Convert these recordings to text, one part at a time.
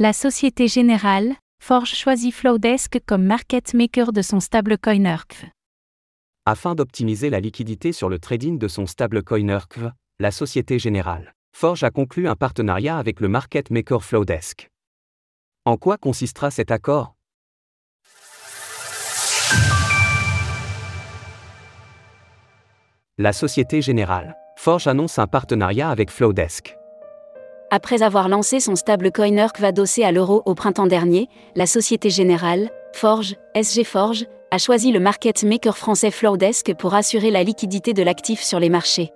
La Société Générale, Forge choisit Flowdesk comme market maker de son stablecoin URKV. Afin d'optimiser la liquidité sur le trading de son stablecoin URKV, la Société Générale, Forge a conclu un partenariat avec le market maker Flowdesk. En quoi consistera cet accord? La Société Générale, Forge annonce un partenariat avec Flowdesk. Après avoir lancé son stablecoin URK adossé à l'euro au printemps dernier, la Société Générale, Forge, SG Forge, a choisi le market maker français Flowdesk pour assurer la liquidité de l'actif sur les marchés.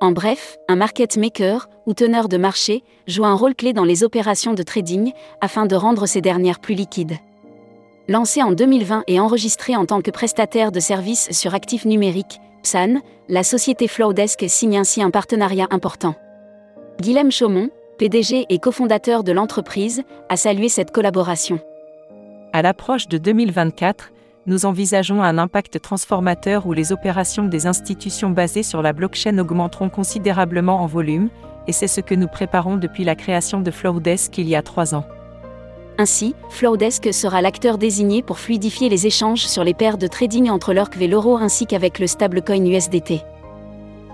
En bref, un market maker, ou teneur de marché, joue un rôle clé dans les opérations de trading, afin de rendre ces dernières plus liquides. Lancé en 2020 et enregistré en tant que prestataire de services sur actifs numériques, PSAN, la société Flowdesk signe ainsi un partenariat important. Guilhem Chaumont, PDG et cofondateur de l'entreprise, a salué cette collaboration. À l'approche de 2024, nous envisageons un impact transformateur où les opérations des institutions basées sur la blockchain augmenteront considérablement en volume, et c'est ce que nous préparons depuis la création de Flowdesk il y a trois ans. Ainsi, Flowdesk sera l'acteur désigné pour fluidifier les échanges sur les paires de trading entre l'ORC et l'euro ainsi qu'avec le stablecoin USDT.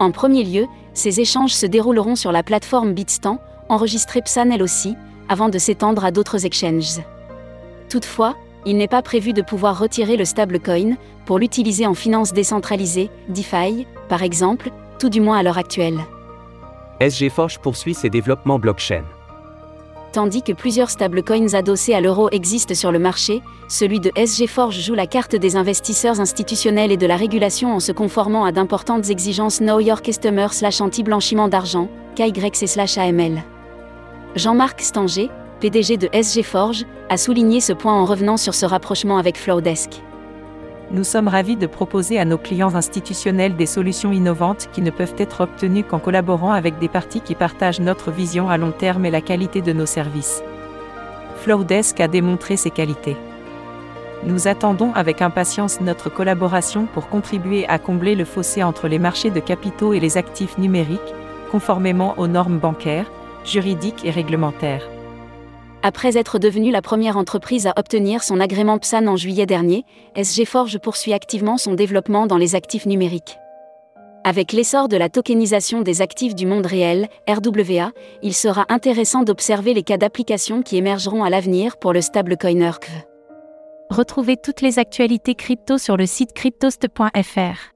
En premier lieu, ces échanges se dérouleront sur la plateforme Bitstamp, enregistrée PSAN elle aussi, avant de s'étendre à d'autres exchanges. Toutefois, il n'est pas prévu de pouvoir retirer le stablecoin pour l'utiliser en finance décentralisée, DeFi, par exemple, tout du moins à l'heure actuelle. SG Forge poursuit ses développements blockchain. Tandis que plusieurs stablecoins adossés à l'euro existent sur le marché, celui de SG Forge joue la carte des investisseurs institutionnels et de la régulation en se conformant à d'importantes exigences Know Your Customer slash anti-blanchiment d'argent, KYC slash AML. Jean-Marc Stanger, PDG de SG Forge, a souligné ce point en revenant sur ce rapprochement avec Flowdesk. Nous sommes ravis de proposer à nos clients institutionnels des solutions innovantes qui ne peuvent être obtenues qu'en collaborant avec des parties qui partagent notre vision à long terme et la qualité de nos services. Flowdesk a démontré ses qualités. Nous attendons avec impatience notre collaboration pour contribuer à combler le fossé entre les marchés de capitaux et les actifs numériques, conformément aux normes bancaires, juridiques et réglementaires. Après être devenue la première entreprise à obtenir son agrément PSAN en juillet dernier, SG Forge poursuit activement son développement dans les actifs numériques. Avec l'essor de la tokenisation des actifs du monde réel, RWA, il sera intéressant d'observer les cas d'application qui émergeront à l'avenir pour le stablecoin URKV. Retrouvez toutes les actualités crypto sur le site cryptost.fr.